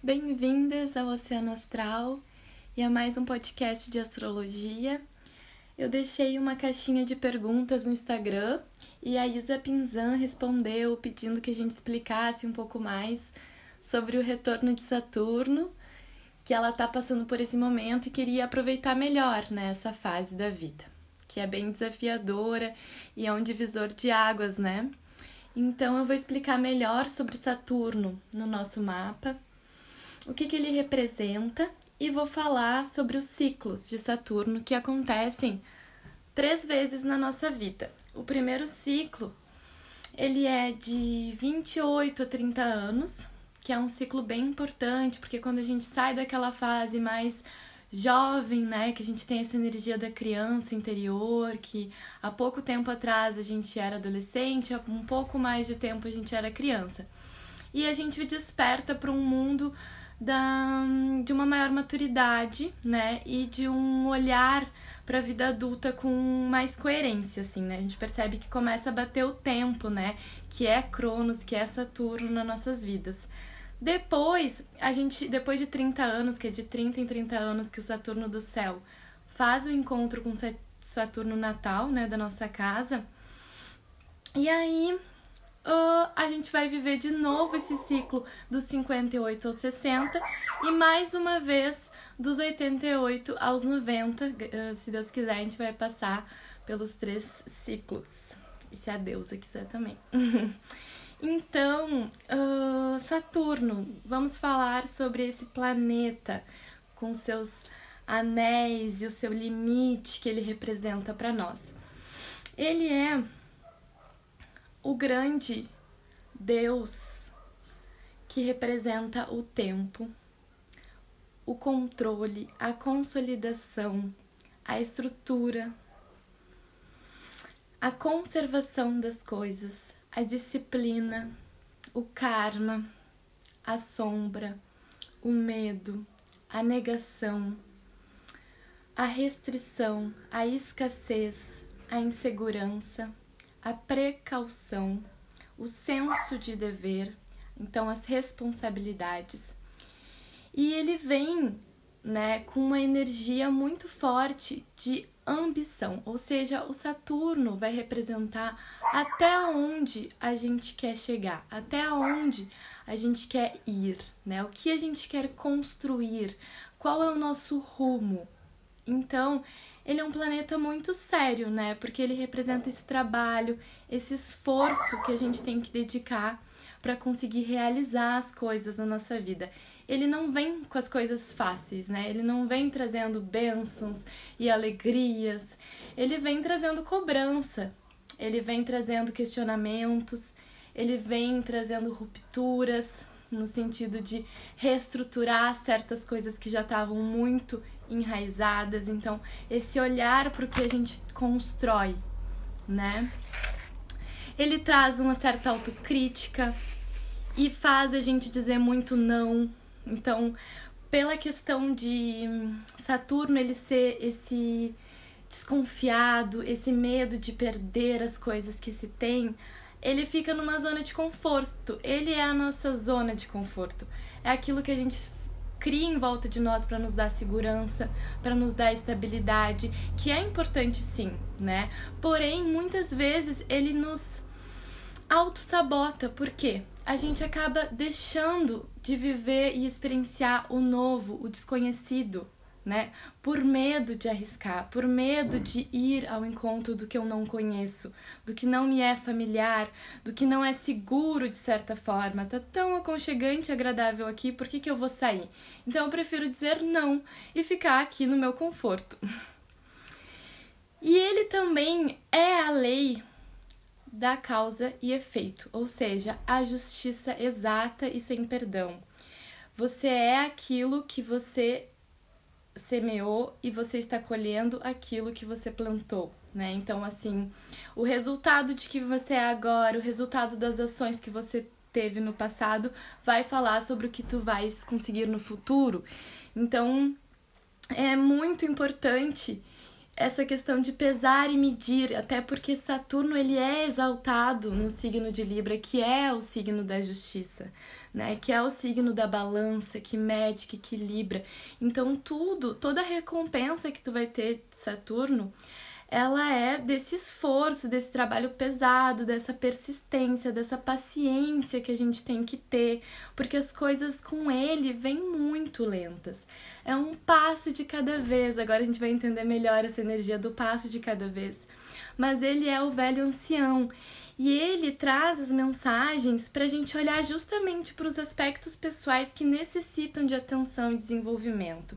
Bem-vindas ao Oceano Astral e a mais um podcast de astrologia. Eu deixei uma caixinha de perguntas no Instagram e a Isa Pinzan respondeu pedindo que a gente explicasse um pouco mais sobre o retorno de Saturno, que ela tá passando por esse momento e queria aproveitar melhor nessa né, fase da vida, que é bem desafiadora e é um divisor de águas, né? Então eu vou explicar melhor sobre Saturno no nosso mapa o que, que ele representa e vou falar sobre os ciclos de Saturno que acontecem três vezes na nossa vida. O primeiro ciclo ele é de 28 a 30 anos, que é um ciclo bem importante, porque quando a gente sai daquela fase mais jovem, né, que a gente tem essa energia da criança interior, que há pouco tempo atrás a gente era adolescente, há um pouco mais de tempo a gente era criança. E a gente desperta para um mundo da, de uma maior maturidade, né? E de um olhar para a vida adulta com mais coerência, assim, né? A gente percebe que começa a bater o tempo, né? Que é Cronos, que é Saturno nas nossas vidas. Depois, a gente, depois de 30 anos, que é de 30 em 30 anos que o Saturno do céu faz o encontro com Saturno natal, né, da nossa casa. E aí, uh, a gente vai viver de novo esse ciclo dos 58 aos 60 e mais uma vez dos 88 aos 90. Uh, se Deus quiser, a gente vai passar pelos três ciclos. E se a deusa quiser também. então, uh, Saturno, vamos falar sobre esse planeta com seus anéis e o seu limite que ele representa para nós. Ele é o grande Deus que representa o tempo, o controle, a consolidação, a estrutura, a conservação das coisas, a disciplina, o karma, a sombra, o medo, a negação, a restrição, a escassez, a insegurança a precaução, o senso de dever, então as responsabilidades. E ele vem, né, com uma energia muito forte de ambição, ou seja, o Saturno vai representar até onde a gente quer chegar, até onde a gente quer ir, né? O que a gente quer construir, qual é o nosso rumo. Então, ele é um planeta muito sério, né? Porque ele representa esse trabalho, esse esforço que a gente tem que dedicar para conseguir realizar as coisas na nossa vida. Ele não vem com as coisas fáceis, né? Ele não vem trazendo bênçãos e alegrias. Ele vem trazendo cobrança. Ele vem trazendo questionamentos. Ele vem trazendo rupturas no sentido de reestruturar certas coisas que já estavam muito enraizadas. Então, esse olhar para o que a gente constrói, né? Ele traz uma certa autocrítica e faz a gente dizer muito não. Então, pela questão de Saturno ele ser esse desconfiado, esse medo de perder as coisas que se tem, ele fica numa zona de conforto. Ele é a nossa zona de conforto. É aquilo que a gente cria em volta de nós para nos dar segurança, para nos dar estabilidade, que é importante sim, né? Porém, muitas vezes ele nos auto-sabota, por quê? A gente acaba deixando de viver e experienciar o novo, o desconhecido, né? Por medo de arriscar, por medo de ir ao encontro do que eu não conheço, do que não me é familiar, do que não é seguro de certa forma. Tá tão aconchegante e agradável aqui, por que, que eu vou sair? Então eu prefiro dizer não e ficar aqui no meu conforto. E ele também é a lei da causa e efeito, ou seja, a justiça exata e sem perdão. Você é aquilo que você semeou e você está colhendo aquilo que você plantou, né? Então, assim, o resultado de que você é agora, o resultado das ações que você teve no passado, vai falar sobre o que tu vais conseguir no futuro. Então, é muito importante essa questão de pesar e medir, até porque Saturno ele é exaltado no signo de Libra, que é o signo da justiça, né? Que é o signo da balança, que mede, que equilibra. Então tudo, toda recompensa que tu vai ter de Saturno, ela é desse esforço, desse trabalho pesado, dessa persistência, dessa paciência que a gente tem que ter, porque as coisas com ele vêm muito lentas é um passo de cada vez. Agora a gente vai entender melhor essa energia do passo de cada vez. Mas ele é o velho ancião e ele traz as mensagens para a gente olhar justamente para os aspectos pessoais que necessitam de atenção e desenvolvimento.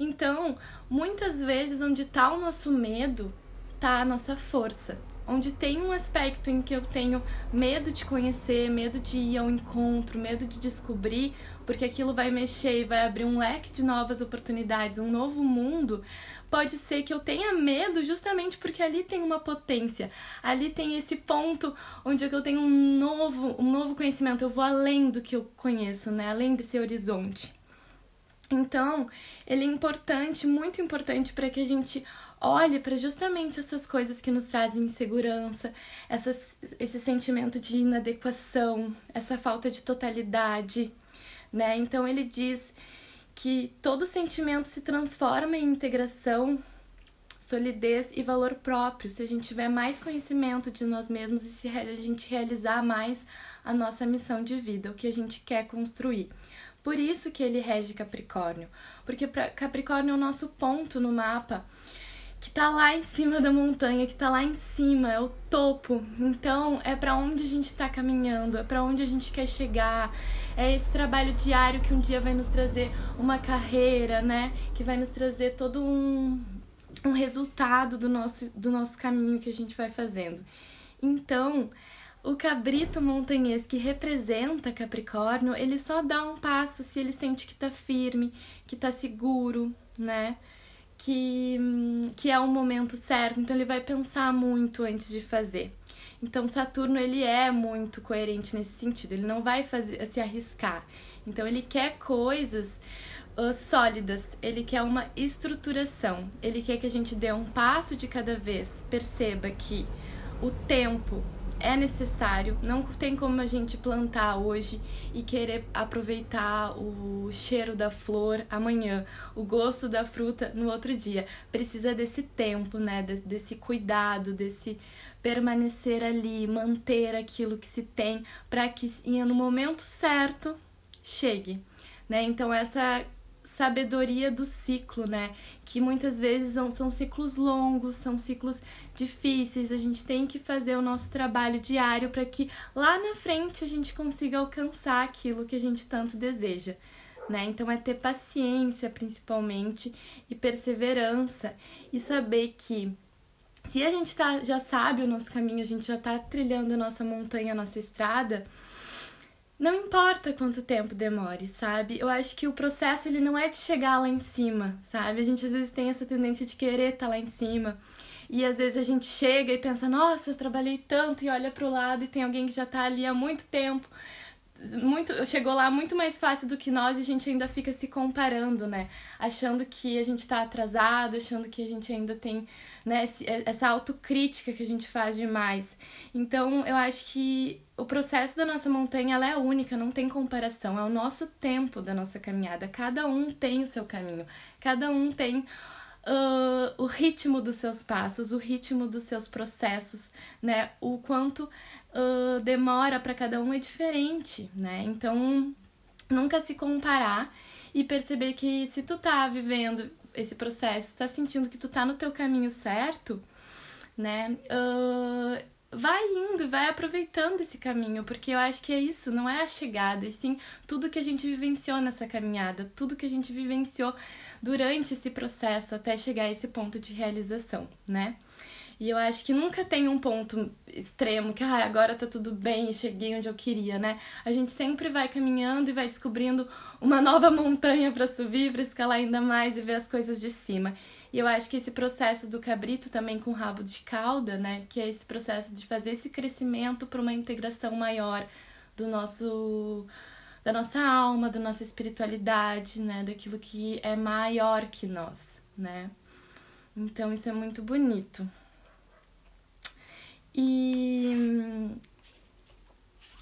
Então, muitas vezes, onde está o nosso medo, está a nossa força. Onde tem um aspecto em que eu tenho medo de conhecer, medo de ir ao encontro, medo de descobrir, porque aquilo vai mexer e vai abrir um leque de novas oportunidades, um novo mundo, pode ser que eu tenha medo justamente porque ali tem uma potência, ali tem esse ponto onde eu tenho um novo, um novo conhecimento, eu vou além do que eu conheço, né? Além desse horizonte. Então, ele é importante, muito importante para que a gente olhe para justamente essas coisas que nos trazem insegurança, essas, esse sentimento de inadequação, essa falta de totalidade né? Então ele diz que todo sentimento se transforma em integração, solidez e valor próprio se a gente tiver mais conhecimento de nós mesmos e se a gente realizar mais a nossa missão de vida, o que a gente quer construir. Por isso que ele rege Capricórnio, porque Capricórnio é o nosso ponto no mapa que tá lá em cima da montanha, que tá lá em cima, é o topo. Então, é para onde a gente tá caminhando, é para onde a gente quer chegar. É esse trabalho diário que um dia vai nos trazer uma carreira, né? Que vai nos trazer todo um, um resultado do nosso, do nosso caminho que a gente vai fazendo. Então, o cabrito montanhês que representa Capricórnio, ele só dá um passo se ele sente que tá firme, que tá seguro, né? Que, que é o momento certo, então ele vai pensar muito antes de fazer. Então Saturno ele é muito coerente nesse sentido, ele não vai fazer se arriscar. Então ele quer coisas uh, sólidas, ele quer uma estruturação, ele quer que a gente dê um passo de cada vez, perceba que o tempo é necessário, não tem como a gente plantar hoje e querer aproveitar o cheiro da flor amanhã, o gosto da fruta no outro dia. Precisa desse tempo, né? Desse cuidado, desse permanecer ali, manter aquilo que se tem para que no momento certo chegue, né? Então essa sabedoria do ciclo, né? Que muitas vezes são ciclos longos, são ciclos difíceis. A gente tem que fazer o nosso trabalho diário para que lá na frente a gente consiga alcançar aquilo que a gente tanto deseja. Né? Então é ter paciência principalmente e perseverança e saber que se a gente tá, já sabe o nosso caminho, a gente já está trilhando a nossa montanha, a nossa estrada, não importa quanto tempo demore, sabe? Eu acho que o processo ele não é de chegar lá em cima, sabe? A gente às vezes tem essa tendência de querer estar tá lá em cima. E às vezes a gente chega e pensa, nossa, eu trabalhei tanto e olha pro lado e tem alguém que já tá ali há muito tempo. Muito, chegou lá muito mais fácil do que nós e a gente ainda fica se comparando, né? Achando que a gente tá atrasado, achando que a gente ainda tem né, essa autocrítica que a gente faz demais. Então, eu acho que o processo da nossa montanha ela é única, não tem comparação, é o nosso tempo da nossa caminhada. Cada um tem o seu caminho, cada um tem uh, o ritmo dos seus passos, o ritmo dos seus processos, né? O quanto uh, demora para cada um é diferente, né? Então, nunca se comparar e perceber que se tu tá vivendo esse processo, tá sentindo que tu tá no teu caminho certo, né? Uh, vai indo, vai aproveitando esse caminho, porque eu acho que é isso, não é a chegada, e sim tudo que a gente vivenciou nessa caminhada, tudo que a gente vivenciou durante esse processo até chegar a esse ponto de realização, né? E eu acho que nunca tem um ponto extremo que ah, agora tá tudo bem cheguei onde eu queria, né? A gente sempre vai caminhando e vai descobrindo uma nova montanha para subir, para escalar ainda mais e ver as coisas de cima. E eu acho que esse processo do cabrito também com rabo de cauda, né, que é esse processo de fazer esse crescimento para uma integração maior do nosso da nossa alma, da nossa espiritualidade, né, daquilo que é maior que nós, né? Então isso é muito bonito. E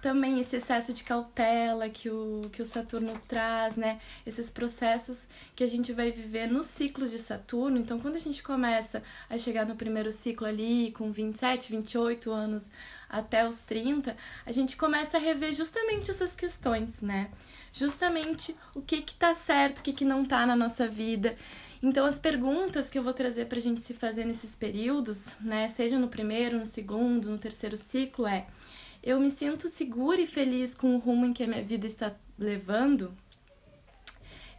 também esse excesso de cautela que o, que o Saturno traz, né? Esses processos que a gente vai viver nos ciclos de Saturno. Então, quando a gente começa a chegar no primeiro ciclo ali, com 27, 28 anos até os 30, a gente começa a rever justamente essas questões, né? Justamente o que que tá certo, o que que não tá na nossa vida. Então, as perguntas que eu vou trazer para a gente se fazer nesses períodos, né, seja no primeiro, no segundo, no terceiro ciclo, é: eu me sinto segura e feliz com o rumo em que a minha vida está levando?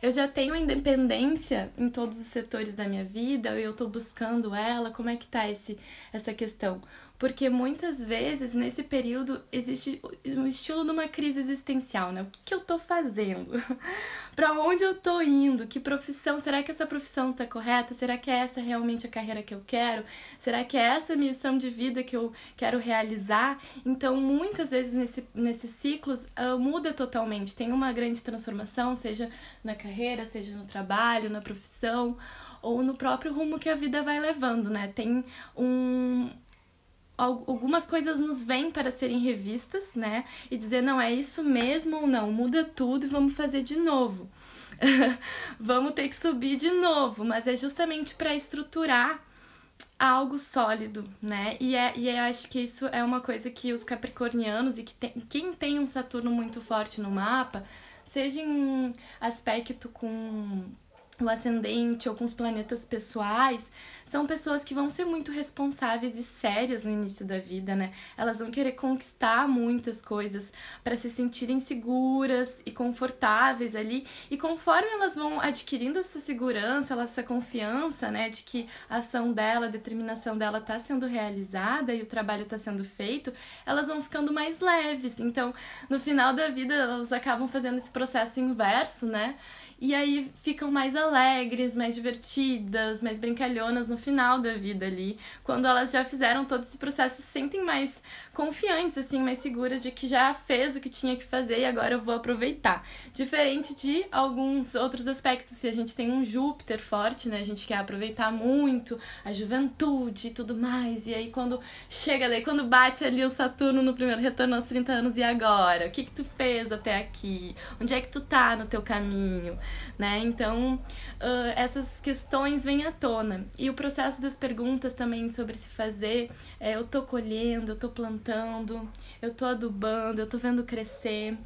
Eu já tenho independência em todos os setores da minha vida, eu estou buscando ela, como é que tá esse, essa questão? Porque muitas vezes nesse período existe um estilo de uma crise existencial, né? O que, eu tô fazendo? para onde eu tô indo? Que profissão? Será que essa profissão tá correta? Será que é essa realmente a carreira que eu quero? Será que é essa a missão de vida que eu quero realizar? Então, muitas vezes nesse, nesses ciclos uh, muda totalmente. Tem uma grande transformação, seja na carreira, seja no trabalho, na profissão ou no próprio rumo que a vida vai levando, né? Tem um, algumas coisas nos vêm para serem revistas, né? E dizer, não, é isso mesmo ou não, muda tudo e vamos fazer de novo. vamos ter que subir de novo, mas é justamente para estruturar algo sólido, né? E, é, e eu acho que isso é uma coisa que os capricornianos e que tem, quem tem um Saturno muito forte no mapa, seja em aspecto com o ascendente ou com os planetas pessoais, são pessoas que vão ser muito responsáveis e sérias no início da vida, né? Elas vão querer conquistar muitas coisas para se sentirem seguras e confortáveis ali. E conforme elas vão adquirindo essa segurança, essa confiança, né, de que a ação dela, a determinação dela tá sendo realizada e o trabalho tá sendo feito, elas vão ficando mais leves. Então, no final da vida, elas acabam fazendo esse processo inverso, né? E aí ficam mais alegres, mais divertidas, mais brincalhonas no final da vida ali. Quando elas já fizeram todo esse processo, se sentem mais confiantes, assim, mais seguras de que já fez o que tinha que fazer e agora eu vou aproveitar. Diferente de alguns outros aspectos, se a gente tem um Júpiter forte, né? A gente quer aproveitar muito a juventude e tudo mais. E aí quando chega daí, quando bate ali o Saturno no primeiro retorno aos 30 anos, e agora? O que que tu fez até aqui? Onde é que tu tá no teu caminho? Né? Então, uh, essas questões vêm à tona. E o processo das perguntas também sobre se fazer, é, eu tô colhendo, eu tô plantando, eu tô adubando, eu tô vendo crescer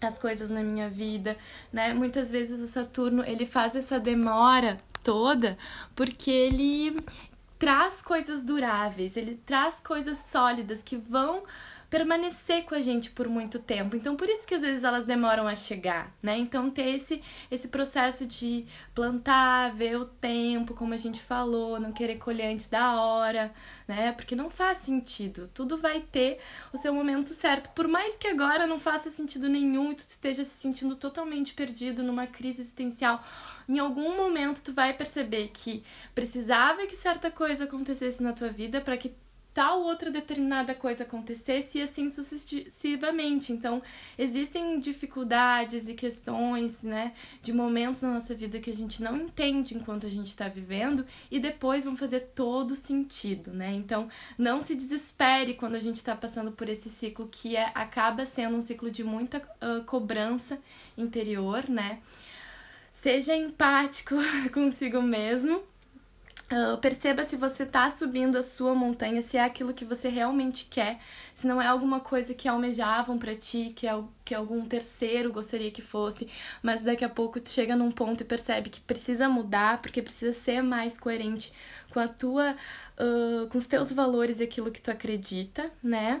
as coisas na minha vida, né? Muitas vezes o Saturno, ele faz essa demora toda porque ele traz coisas duráveis, ele traz coisas sólidas que vão permanecer com a gente por muito tempo. Então, por isso que às vezes elas demoram a chegar, né? Então, ter esse, esse processo de plantar, ver o tempo, como a gente falou, não querer colher antes da hora, né? Porque não faz sentido. Tudo vai ter o seu momento certo. Por mais que agora não faça sentido nenhum e tu esteja se sentindo totalmente perdido numa crise existencial, em algum momento tu vai perceber que precisava que certa coisa acontecesse na tua vida para que tal outra determinada coisa acontecesse e assim sucessivamente. Então, existem dificuldades e questões, né, de momentos na nossa vida que a gente não entende enquanto a gente está vivendo e depois vão fazer todo sentido, né? Então, não se desespere quando a gente está passando por esse ciclo que é, acaba sendo um ciclo de muita uh, cobrança interior, né? Seja empático consigo mesmo Uh, perceba se você está subindo a sua montanha, se é aquilo que você realmente quer, se não é alguma coisa que almejavam para ti, que, é, que algum terceiro gostaria que fosse, mas daqui a pouco tu chega num ponto e percebe que precisa mudar, porque precisa ser mais coerente com a tua, uh, com os teus valores e aquilo que tu acredita, né?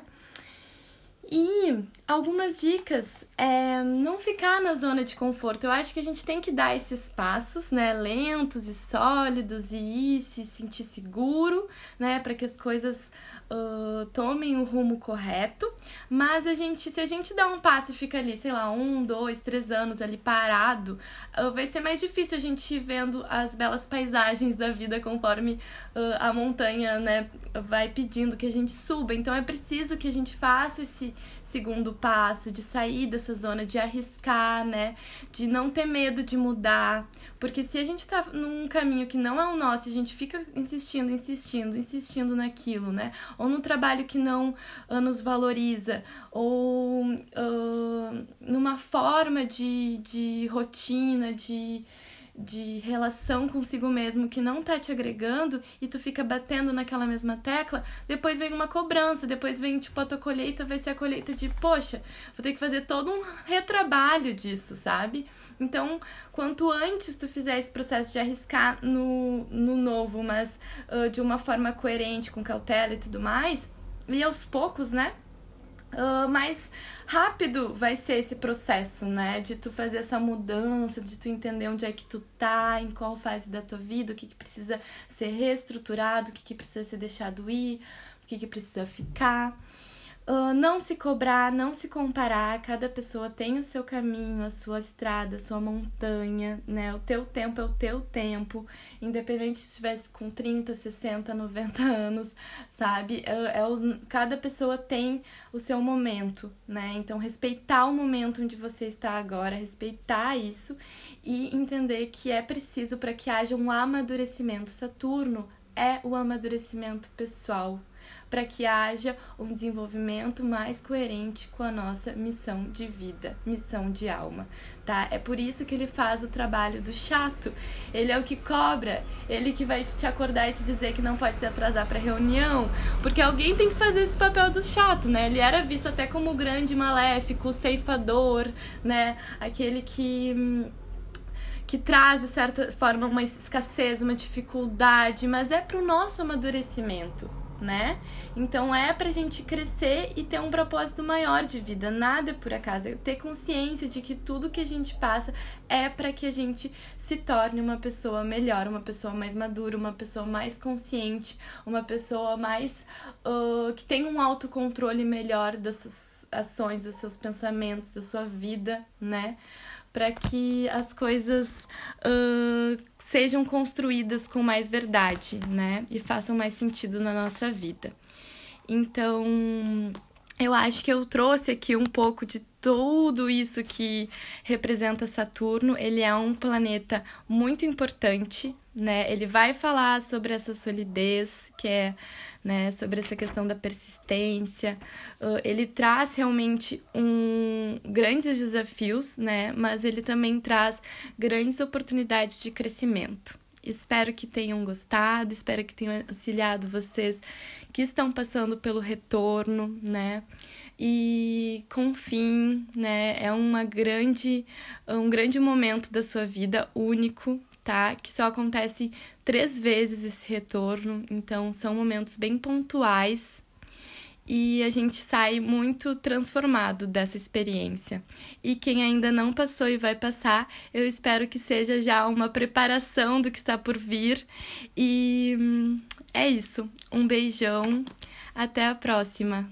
E algumas dicas é não ficar na zona de conforto. Eu acho que a gente tem que dar esses passos, né, lentos e sólidos e ir se sentir seguro, né, para que as coisas uh, tomem o rumo correto, mas a gente, se a gente dá um passo e fica ali, sei lá, um, dois, três anos ali parado, uh, vai ser mais difícil a gente ir vendo as belas paisagens da vida conforme uh, a montanha, né, vai pedindo que a gente suba. Então é preciso que a gente faça esse, segundo passo, de sair dessa zona, de arriscar, né? De não ter medo de mudar. Porque se a gente tá num caminho que não é o nosso, a gente fica insistindo, insistindo, insistindo naquilo, né? Ou no trabalho que não uh, nos valoriza, ou uh, numa forma de, de rotina, de de relação consigo mesmo que não tá te agregando e tu fica batendo naquela mesma tecla, depois vem uma cobrança, depois vem tipo a tua colheita vai ser a colheita de, poxa, vou ter que fazer todo um retrabalho disso, sabe? Então, quanto antes tu fizer esse processo de arriscar no, no novo, mas uh, de uma forma coerente, com cautela e tudo mais, e aos poucos, né? Uh, mais rápido vai ser esse processo, né? De tu fazer essa mudança, de tu entender onde é que tu tá, em qual fase da tua vida, o que, que precisa ser reestruturado, o que, que precisa ser deixado ir, o que, que precisa ficar. Uh, não se cobrar, não se comparar, cada pessoa tem o seu caminho, a sua estrada, a sua montanha, né? O teu tempo é o teu tempo, independente se estivesse com 30, 60, 90 anos, sabe? É, é o, cada pessoa tem o seu momento, né? Então, respeitar o momento onde você está agora, respeitar isso e entender que é preciso para que haja um amadurecimento. Saturno é o amadurecimento pessoal para que haja um desenvolvimento mais coerente com a nossa missão de vida, missão de alma, tá? É por isso que ele faz o trabalho do chato. Ele é o que cobra, ele que vai te acordar e te dizer que não pode se atrasar para reunião, porque alguém tem que fazer esse papel do chato, né? Ele era visto até como o grande maléfico, o ceifador, né? Aquele que que traz de certa forma uma escassez, uma dificuldade, mas é para o nosso amadurecimento, né? Então é pra gente crescer e ter um propósito maior de vida. Nada é por acaso. É ter consciência de que tudo que a gente passa é para que a gente se torne uma pessoa melhor, uma pessoa mais madura, uma pessoa mais consciente, uma pessoa mais uh, que tem um autocontrole melhor das suas ações, dos seus pensamentos, da sua vida, né? Para que as coisas uh, sejam construídas com mais verdade, né? E façam mais sentido na nossa vida. Então, eu acho que eu trouxe aqui um pouco de tudo isso que representa Saturno. Ele é um planeta muito importante, né? Ele vai falar sobre essa solidez, que é, né, sobre essa questão da persistência. Uh, ele traz realmente um grandes desafios, né? Mas ele também traz grandes oportunidades de crescimento. Espero que tenham gostado, espero que tenham auxiliado vocês que estão passando pelo retorno, né? E confiem, né? É uma grande, um grande momento da sua vida, único, tá? Que só acontece três vezes esse retorno, então são momentos bem pontuais e a gente sai muito transformado dessa experiência. E quem ainda não passou e vai passar, eu espero que seja já uma preparação do que está por vir. E hum, é isso. Um beijão. Até a próxima.